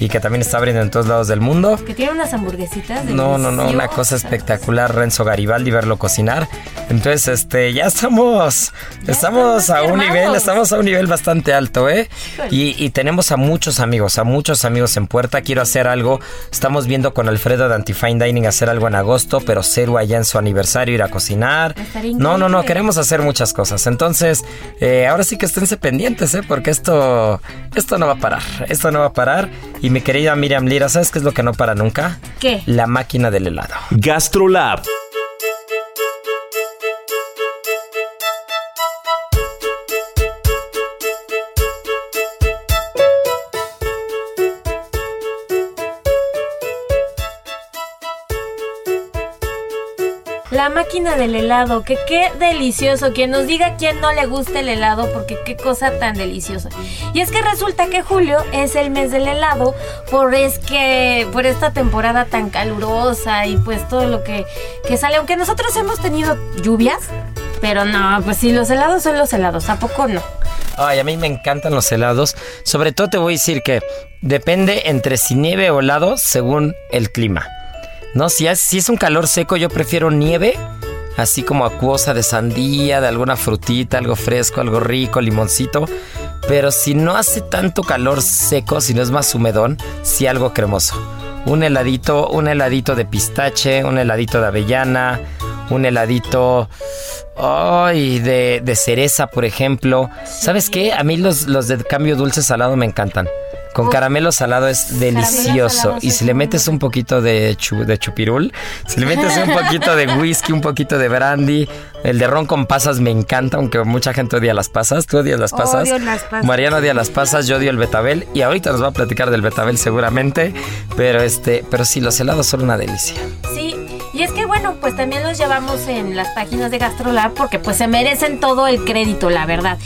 y que también está abriendo en todos lados del mundo. Que tiene unas hamburguesitas. No, no, no, una cosa espectacular, Renzo Garibaldi, verlo cocinar. Entonces, este, ya estamos, estamos estamos a un nivel, estamos a un nivel bastante alto, ¿eh? Y, y tenemos a muchos amigos, a muchos amigos en puerta. Quiero hacer algo, estamos viendo con Alfredo de Antifine Dining hacer algo en agosto, pero Ceru allá en su aniversario ir a cocinar. No, no, no, queremos hacer muchas cosas. Entonces, eh, ahora sí que esténse pendientes, ¿eh? Porque esto, esto no va a parar, esto no va a parar. Y mi querida Miriam Lira, ¿sabes qué es lo que no para nunca? ¿Qué? La máquina del helado. GastroLab, La máquina del helado, que qué delicioso. Quien nos diga quién no le gusta el helado, porque qué cosa tan deliciosa. Y es que resulta que julio es el mes del helado, por es que, por esta temporada tan calurosa y pues todo lo que, que sale. Aunque nosotros hemos tenido lluvias, pero no, pues sí, los helados son los helados, ¿a poco no? Ay, a mí me encantan los helados. Sobre todo te voy a decir que depende entre si nieve o helado según el clima. No, si es, si es un calor seco, yo prefiero nieve, así como acuosa de sandía, de alguna frutita, algo fresco, algo rico, limoncito. Pero si no hace tanto calor seco, si no es más humedón, sí algo cremoso. Un heladito, un heladito de pistache, un heladito de avellana, un heladito ay, de, de cereza, por ejemplo. ¿Sabes qué? A mí los, los de cambio dulce salado me encantan. Con caramelo salado es delicioso. salado, Y si le metes un poquito de, chu- de chupirul, si le metes un poquito de whisky, un poquito de brandy, el de ron con pasas me encanta, aunque mucha gente odia las pasas. ¿Tú odias las pasas? Odio las pasas. Mariano odia las pasas, yo odio el betabel. Y ahorita nos va a platicar del betabel seguramente. Pero este, pero sí, los helados son una delicia. Sí, y es que bueno, pues también los llevamos en las páginas de GastroLab porque pues se merecen todo el crédito, la verdad.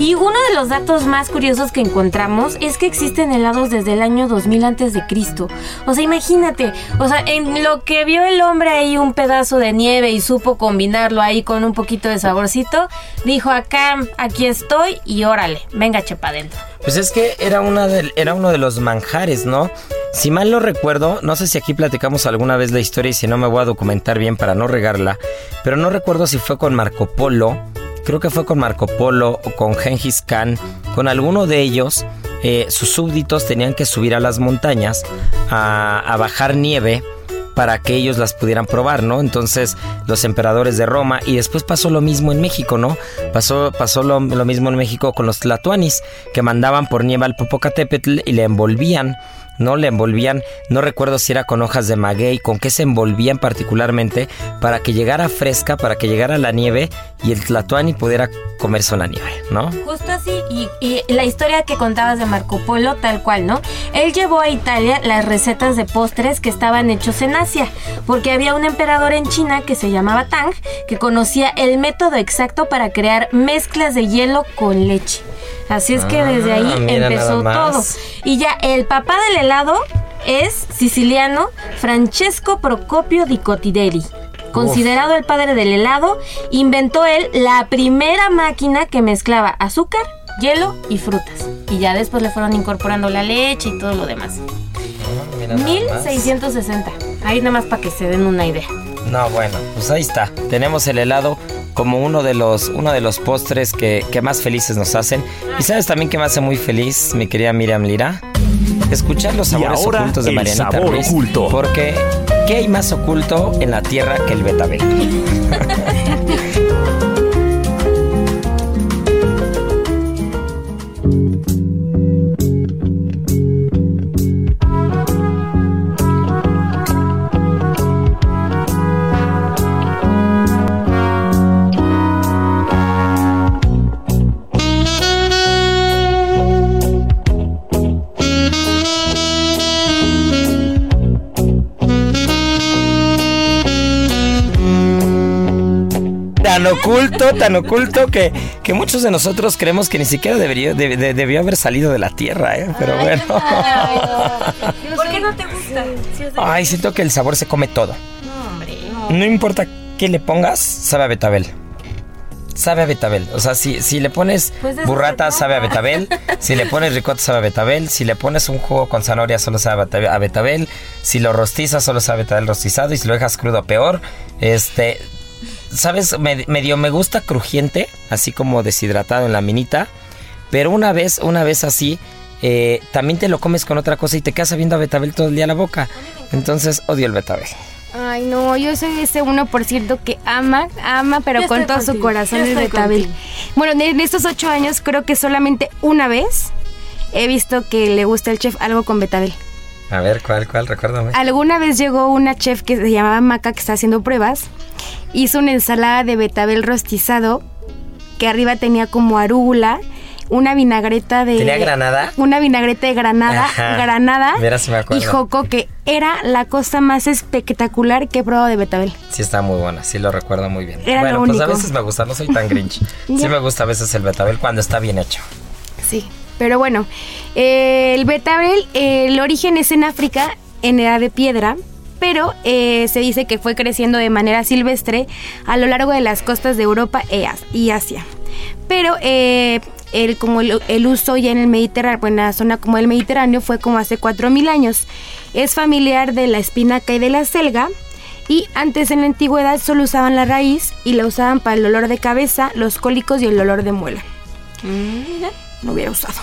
Y uno de los datos más curiosos que encontramos es que existen helados desde el año 2000 antes de Cristo. O sea, imagínate, o sea, en lo que vio el hombre ahí un pedazo de nieve y supo combinarlo ahí con un poquito de saborcito, dijo acá, aquí estoy y órale, venga chepa adentro. Pues es que era, una del- era uno de los manjares, ¿no? Si mal no recuerdo, no sé si aquí platicamos alguna vez la historia y si no me voy a documentar bien para no regarla, pero no recuerdo si fue con Marco Polo, creo que fue con Marco Polo o con Gengis Khan, con alguno de ellos. eh, sus súbditos tenían que subir a las montañas a bajar nieve para que ellos las pudieran probar, ¿no? Entonces, los emperadores de Roma, y después pasó lo mismo en México, ¿no? Pasó, pasó lo, mismo en México con los tlatoanis, que mandaban por nieve al Popocatépetl y le envolvían, ¿no? Le envolvían, no recuerdo si era con hojas de maguey, con qué se envolvían particularmente, para que llegara fresca, para que llegara la nieve y el tlatoani pudiera comerse la nieve, ¿no? Justo así, y, y la historia que contabas de Marco Polo, tal cual, ¿no? Él llevó a Italia las recetas de postres que estaban hechos en Asia, porque había un emperador en China que se llamaba Tang, que conocía el método exacto para crear mezclas de hielo con leche. Así es que Ah, desde ahí empezó todo. Y ya el papá del helado es siciliano Francesco Procopio di Cotideri. Considerado el padre del helado, inventó él la primera máquina que mezclaba azúcar, hielo y frutas. Y ya después le fueron incorporando la leche y todo lo demás. 1660. Ahí nada más para que se den una idea. No, bueno, pues ahí está. Tenemos el helado como uno de los, uno de los postres que, que más felices nos hacen. Y sabes también que me hace muy feliz, mi querida Miriam Lira, escuchar los sabores ahora, ocultos de Marianita sabor Ruiz, oculto. Porque, ¿qué hay más oculto en la tierra que el betabel? oculto, tan oculto que, que muchos de nosotros creemos que ni siquiera debería, de- de- debió haber salido de la tierra, ¿eh? Pero bueno. ¿Por qué no te gusta? Ay, siento que el sabor se come todo. No, hombre. No importa qué le pongas, sabe a betabel. Sabe a betabel. O sea, si, si le pones Pues burrata, sabe a betabel. Si le pones ricota, sabe a betabel. Si le pones un jugo con zanahoria, solo sabe a betabel. Si lo rostizas, solo sabe a betabel rostizado. Y si lo dejas crudo, peor. Este, ¿sabes? Me- medio me gusta crujiente, así como deshidratado en la minita. Pero una vez, una vez así, eh, también te lo comes con otra cosa y te quedas sabiendo a betabel todo el día a la boca. Entonces odio el betabel. Ay, no, yo soy ese 1% que ama, ama, pero Yo con todo su corazón yo el betabel. contigo. Bueno, en estos ocho años creo que solamente una vez he visto que le gusta al chef algo con betabel. A ver, ¿cuál, cuál? Recuérdame. Alguna vez llegó una chef que se llamaba Maca que está haciendo pruebas. Hizo una ensalada de betabel rostizado que arriba tenía como arúgula, una vinagreta de ¿Tenía granada? Una vinagreta de granada, Ajá. granada Mira si me acuerdo. y joco que era la cosa más espectacular que he probado de betabel. Sí está muy buena, sí lo recuerdo muy bien. Era bueno, lo pues a veces me gusta, no soy tan grinch. sí me gusta a veces el betabel cuando está bien hecho. Sí, pero bueno, eh, el betabel, eh, el origen es en África, en edad de piedra, pero eh, se dice que fue creciendo de manera silvestre a lo largo de las costas de Europa e y Asia. Pero eh, el, como el, el uso ya en el Mediterráneo, en la zona como el Mediterráneo fue como hace 4.000 años. Es familiar de la espinaca y de la selga. Y antes en la antigüedad solo usaban la raíz y la usaban para el dolor de cabeza, los cólicos y el dolor de muela. No hubiera usado.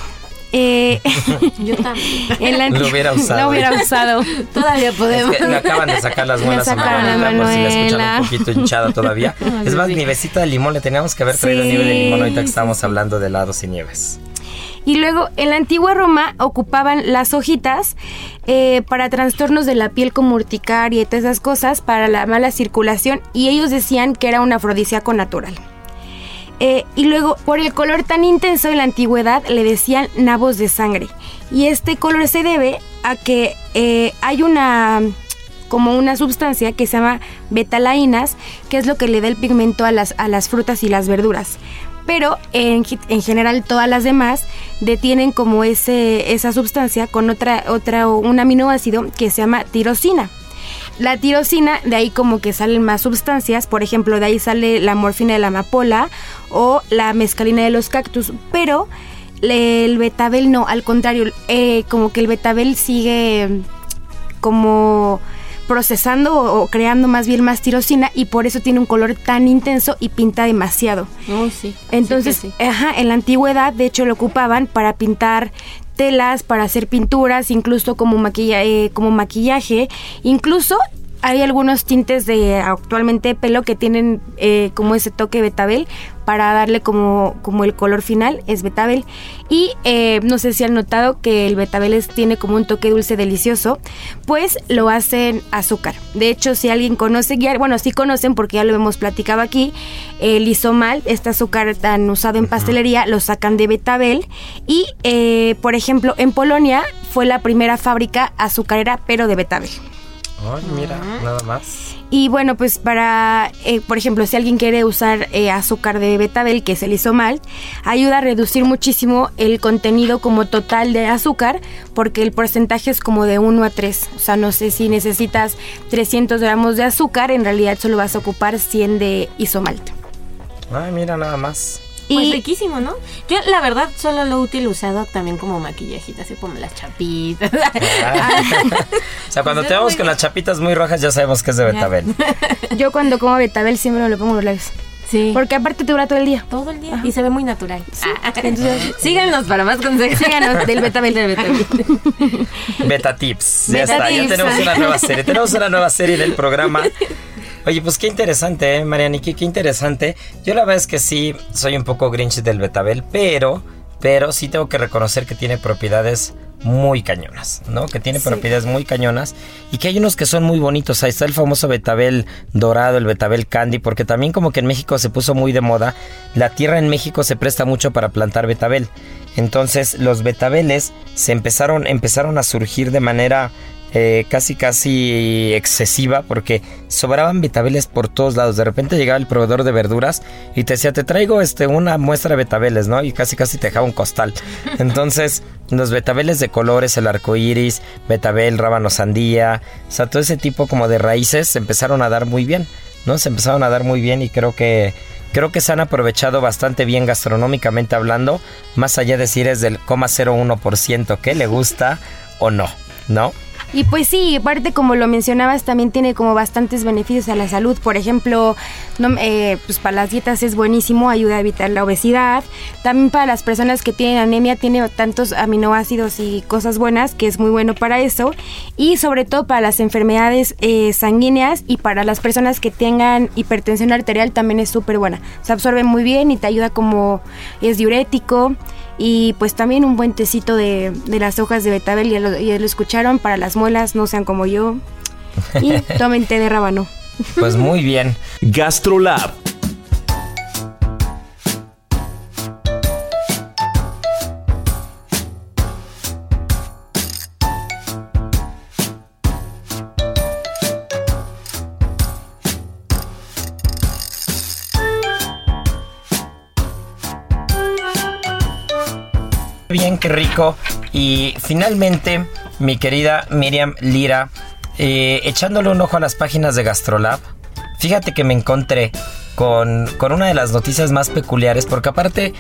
Eh, Yo también. en la Lo hubiera usado. Lo hubiera usado. Todavía podemos. Es que le acaban de sacar las Me muelas a sacaron la Manuelita por si la escuchan Manuela. un poquito hinchada todavía. es más, nievecita de limón, le teníamos que haber traído Sí, nieve de limón ahorita que sí, estábamos hablando de helados y nieves. Y luego en la antigua Roma ocupaban las hojitas eh, para trastornos de la piel como urticaria y todas esas cosas, para la mala circulación, y ellos decían que era un afrodisíaco natural. Eh, y luego, por el color tan intenso en la antigüedad, le decían nabos de sangre. Y este color se debe a que eh, hay una como una sustancia que se llama betalainas, que es lo que le da el pigmento a las, a las frutas y las verduras. Pero en, en general todas las demás detienen como ese, esa sustancia con otra, otra, un aminoácido que se llama tirosina. La tirosina, de ahí como que salen más sustancias, por ejemplo, de ahí sale la morfina de la amapola o la mescalina de los cactus, pero el betabel no, al contrario, eh, como que el betabel sigue como procesando o, o creando más bien más tirosina y por eso tiene un color tan intenso y pinta demasiado. Sí. Entonces, Sí que sí. ajá, en la antigüedad, de hecho, lo ocupaban para pintar telas, para hacer pinturas, incluso como, maquilla- eh, como maquillaje. Incluso hay algunos tintes de actualmente pelo que tienen eh, como ese toque betabel para darle como, como el color final, es betabel. Y eh, no sé si han notado que el betabel es- tiene como un toque dulce delicioso, pues lo hacen azúcar. De hecho, si alguien conoce, ya- bueno, sí conocen porque ya lo hemos platicado aquí, el isomal, este azúcar tan usado en pastelería, lo sacan de betabel. Y, eh, por ejemplo, en Polonia fue la primera fábrica azucarera, pero de betabel. Mira, nada más. Y bueno, pues para, eh, por ejemplo, si alguien quiere usar eh, azúcar de betabel, que es el isomal, ayuda a reducir muchísimo el contenido como total de azúcar, porque el porcentaje es como de 1 a 3. O sea, no sé si necesitas 300 gramos de azúcar, en realidad solo vas a ocupar 100 de isomalt. Ay, mira, nada más. Pues Y riquísimo, ¿no? Yo, la verdad, solo lo he utilizado también como maquillajito, así como las chapitas. O sea, cuando Pues te muy con las chapitas muy rojas ya sabemos que es de betabel. yo cuando como betabel siempre me lo pongo en los labios. sí. Porque aparte te dura todo el día. todo el día. Y se ve muy natural. Ah, Entonces- Síganos para más consejos. Síganos del betabel. Del betabel. Beta Tips. Ya Beta está, ya tenemos una nueva serie. Tenemos una nueva serie del programa. Oye, pues qué interesante, ¿eh, Marianiki? Qué interesante. Yo la verdad es que sí soy un poco grinch del betabel, pero, pero sí tengo que reconocer que tiene propiedades muy cañonas, ¿no? Que tiene propiedades muy cañonas y que hay unos que son muy bonitos. Ahí está el famoso betabel dorado, el betabel candy, porque también como que en México se puso muy de moda. La tierra en México se presta mucho para plantar betabel. Entonces los betabeles se empezaron, empezaron a surgir de manera eh, casi casi excesiva porque sobraban betabeles por todos lados. De repente llegaba el proveedor de verduras y te decía, te traigo este una muestra de betabeles, ¿no? Y casi casi te dejaba un costal. Entonces, los betabeles de colores, el arco iris, betabel, rábano sandía, o sea, todo ese tipo como de raíces se empezaron a dar muy bien, ¿no? Se empezaron a dar muy bien y creo que creo que se han aprovechado bastante bien gastronómicamente hablando, más allá de si eres del 0,01% que le gusta o no, ¿no? Y pues sí, aparte como lo mencionabas, también tiene como bastantes beneficios a la salud. Por ejemplo, no, eh, pues para las dietas es buenísimo, ayuda a evitar la obesidad. También para las personas que tienen anemia tiene tantos aminoácidos y cosas buenas que es muy bueno para eso. Y sobre todo para las enfermedades eh, sanguíneas y para las personas que tengan hipertensión arterial también es súper buena. Se absorbe muy bien y te ayuda como es diurético. Y pues también un buen tecito de, de las hojas de betabel, ya lo, ya lo escucharon, para las muelas, no sean como yo. Y tomen té de rábano. Pues muy bien. GastroLab, Bien, qué rico. Y finalmente, mi querida Miriam Lira, eh, echándole un ojo a las páginas de Gastrolab, fíjate que me encontré con, con una de las noticias más peculiares, porque aparte,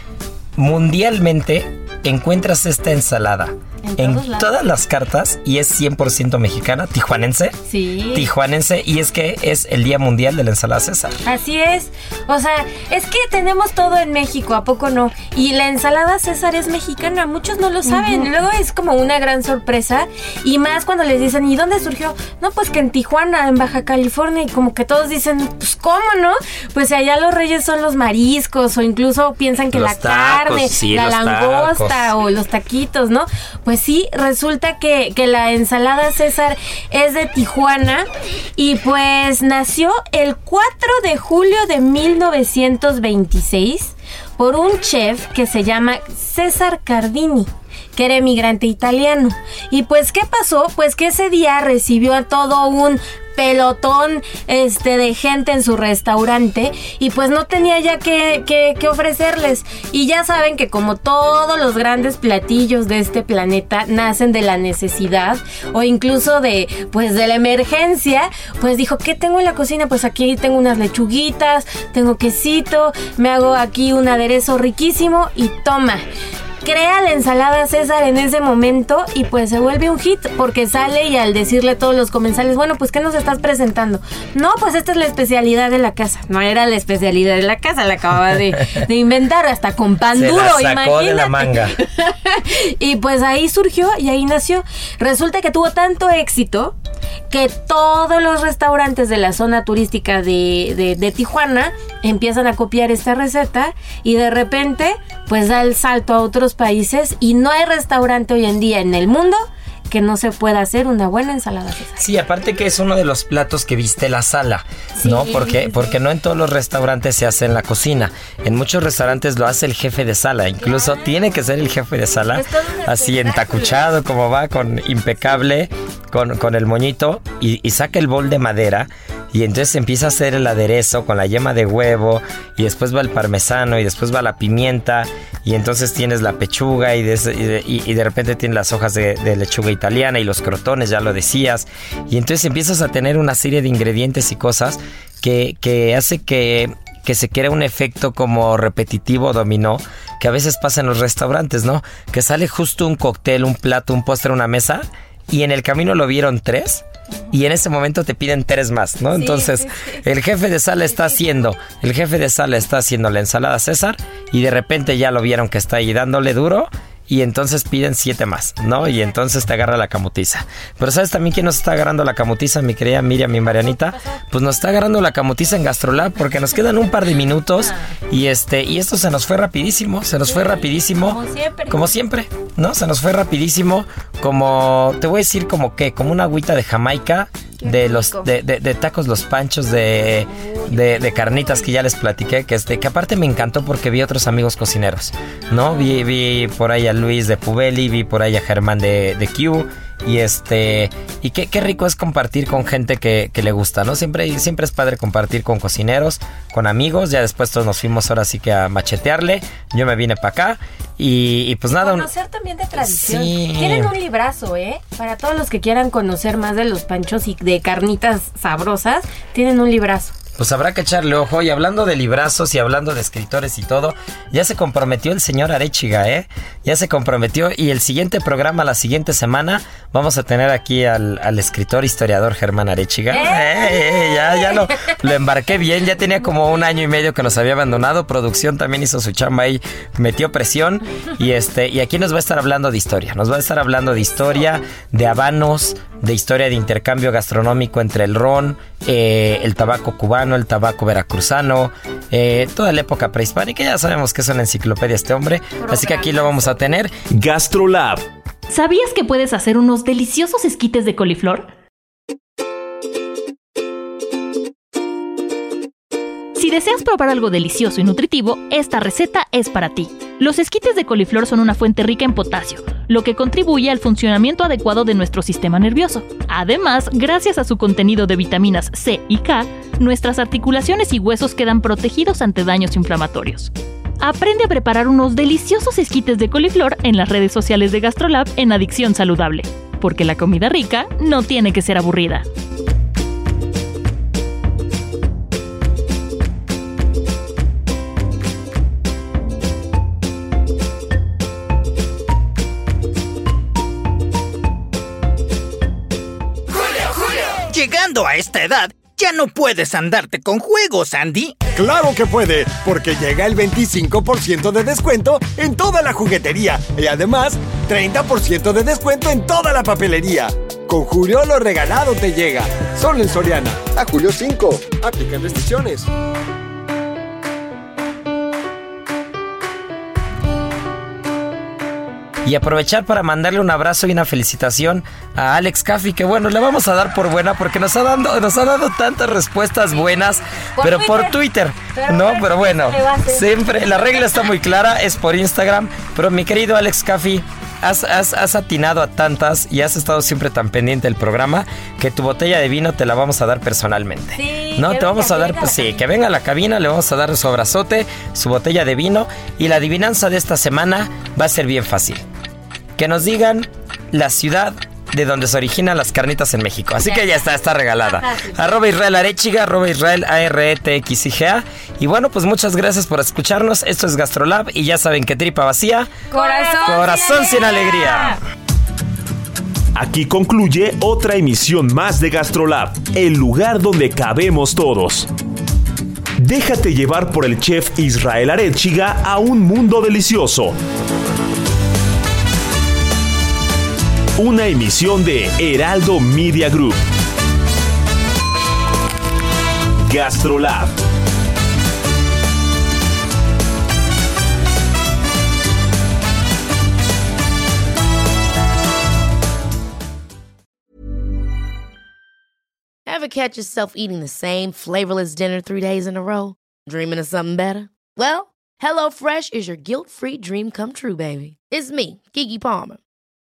mundialmente encuentras esta ensalada En todas las cartas y es 100% mexicana, tijuanense. Sí. Tijuanense y es que es el Día Mundial de la Ensalada César. Así es. O sea, es que tenemos todo en México, ¿a poco no? Y la ensalada César es mexicana, muchos no lo saben. Luego es como una gran sorpresa. Y más cuando les dicen, ¿y dónde surgió? No, pues que en Tijuana, en Baja California. Y como que todos dicen, pues ¿cómo no? Pues allá los reyes son los mariscos o incluso piensan que Los la tacos, carne, sí, la langosta tacos. o los taquitos, ¿no? Pues sí, resulta que, que la ensalada César es de Tijuana y pues nació el 4 de julio de 1926 por un chef que se llama César Cardini que era emigrante italiano. Y pues, ¿qué pasó? Pues que ese día recibió a todo un pelotón este de gente en su restaurante y pues no tenía ya que, que- ofrecerles y ya saben que como todos los grandes platillos de este planeta nacen de la necesidad o incluso de pues de la emergencia pues dijo ¿qué tengo en la cocina? pues aquí tengo unas lechuguitas tengo quesito me hago aquí un aderezo riquísimo y toma crea la ensalada César en ese momento y pues se vuelve un hit porque sale y al decirle a todos los comensales, bueno, pues ¿qué nos estás presentando? No, pues esta es la especialidad de la casa. No era la especialidad de la casa, la acababa de, de inventar hasta con pan Se duro, la sacó de la imagínate. manga. y pues ahí surgió y ahí nació. Resulta que tuvo tanto éxito que todos los restaurantes de la zona turística de, de- de Tijuana empiezan a copiar esta receta y de repente pues da el salto a otros países y no hay restaurante hoy en día en el mundo que no se pueda hacer una buena ensalada César. Sí, aparte que es uno de los platos que viste la sala, ¿no? Porque, sí. porque no en todos los restaurantes se hace en la cocina. En muchos restaurantes lo hace el jefe de sala. Incluso tiene que ser el jefe de sala. Así entacuchado como va, con impecable, con, con el moñito. Y, y saca el bol de madera. Y entonces empieza a hacer el aderezo con la yema de huevo. Y después va el parmesano. Y después va la pimienta. Y entonces tienes la pechuga. Y de, ese- y de- y- y de repente tienes las hojas de, de lechuga italiana. Y los crotones, ya lo decías. Y entonces empiezas a tener una serie de ingredientes y cosas que, que hace que que se crea un efecto como repetitivo dominó que a veces pasa en los restaurantes, ¿no? Que sale justo un cóctel, un plato, un postre, una mesa y en el camino lo vieron tres y en ese momento te piden tres más, ¿no? Entonces, el jefe de sala está haciendo, el jefe de sala está haciendo la ensalada César y de repente ya lo vieron que está ahí dándole duro y entonces piden siete más, ¿no? Y entonces te agarra la camutiza. Pero ¿sabes también quién nos está agarrando la camutiza, mi querida Miriam y Marianita? Pues nos está agarrando la camutiza en Gastrolab porque nos quedan un par de minutos y este y esto se nos fue rapidísimo, se nos fue rapidísimo. Como siempre. Como siempre, ¿no? Se nos fue rapidísimo como te voy a decir como que como una agüita de Jamaica de los de, de- de tacos los panchos de, de, de carnitas que ya les platiqué que este que aparte me encantó porque vi otros amigos cocineros no vi, vi por ahí a Luis de Pubeli vi por ahí a Germán de, de Q y este y qué, qué rico es compartir con gente que, que le gusta no siempre siempre es padre compartir con cocineros con amigos ya después todos nos fuimos ahora sí que a machetearle yo me vine para acá y, y pues nada Conocer también de tradición. Sí. Tienen un librazo, ¿eh? Para todos los que quieran conocer más de los panchos y de carnitas sabrosas, tienen un librazo. Pues habrá que echarle ojo. Y hablando de librazos y hablando de escritores y todo, ya se comprometió el señor Arechiga, ¿eh? Ya se comprometió. Y el siguiente programa, la siguiente semana, vamos a tener aquí al, al escritor historiador Germán Arechiga. ¡Eh! eh, ya, ya lo, lo embarqué bien. Ya tenía como un año y medio que nos había abandonado. Producción también hizo su chamba ahí, metió presión. Y este, y aquí nos va a estar hablando de historia. Nos va a estar hablando de historia, de habanos, de historia de intercambio gastronómico entre el ron, eh, el tabaco cubano, el tabaco veracruzano, eh, toda la época prehispánica. Ya sabemos que es una enciclopedia este hombre, así que aquí lo vamos a tener. Gastrolab. ¿Sabías que puedes hacer unos deliciosos esquites de coliflor? Si deseas probar algo delicioso y nutritivo, esta receta es para ti. Los esquites de coliflor son una fuente rica en potasio, lo que contribuye al funcionamiento adecuado de nuestro sistema nervioso. Además, gracias a su contenido de vitaminas C y K, nuestras articulaciones y huesos quedan protegidos ante daños inflamatorios. Aprende a preparar unos deliciosos esquites de coliflor en las redes sociales de GastroLab en Adicción Saludable, porque la comida rica no tiene que ser aburrida. Llegando a esta edad, ya no puedes andarte con juegos, Andy. Claro que puede, porque llega el 25% de descuento en toda la juguetería y además 30% de descuento en toda la papelería. Con Julio lo regalado te llega. Solo en Soriana. A Julio 5. Aplican restricciones. Y aprovechar para mandarle un abrazo y una felicitación a Alex Caffi, que bueno, le vamos a dar por buena porque nos ha, dando, nos ha dado tantas respuestas buenas, Por pero Twitter. por Twitter. Pero no, pero bueno, siempre, la regla está muy clara, es por Instagram, pero mi querido Alex Caffi, has, has, has atinado a tantas y has estado siempre tan pendiente del programa que tu botella de vino te la vamos a dar personalmente. Sí, no, te vamos a dar, pues sí, que venga a la cabina, le vamos a dar su abrazote, su botella de vino y la adivinanza de esta semana va a ser bien fácil. Que nos digan la ciudad de donde se originan las carnitas en México. Así que ya está, está regalada. Arroba Israel Arechiga, arroba Israel a r e t x i g a Y bueno, pues muchas gracias por escucharnos. Esto es Gastrolab y ya saben que tripa vacía, Corazón, corazón sin alegría. Aquí concluye otra emisión más de Gastrolab, el lugar donde cabemos todos. Déjate llevar por el chef Israel Arechiga a un mundo delicioso. Una emisión de Heraldo Media Group. Gastrolab. Ever catch yourself eating the same flavorless dinner three days in a row? Dreaming of something better? Well, HelloFresh is your guilt free dream come true, baby. It's me, Kiki Palmer.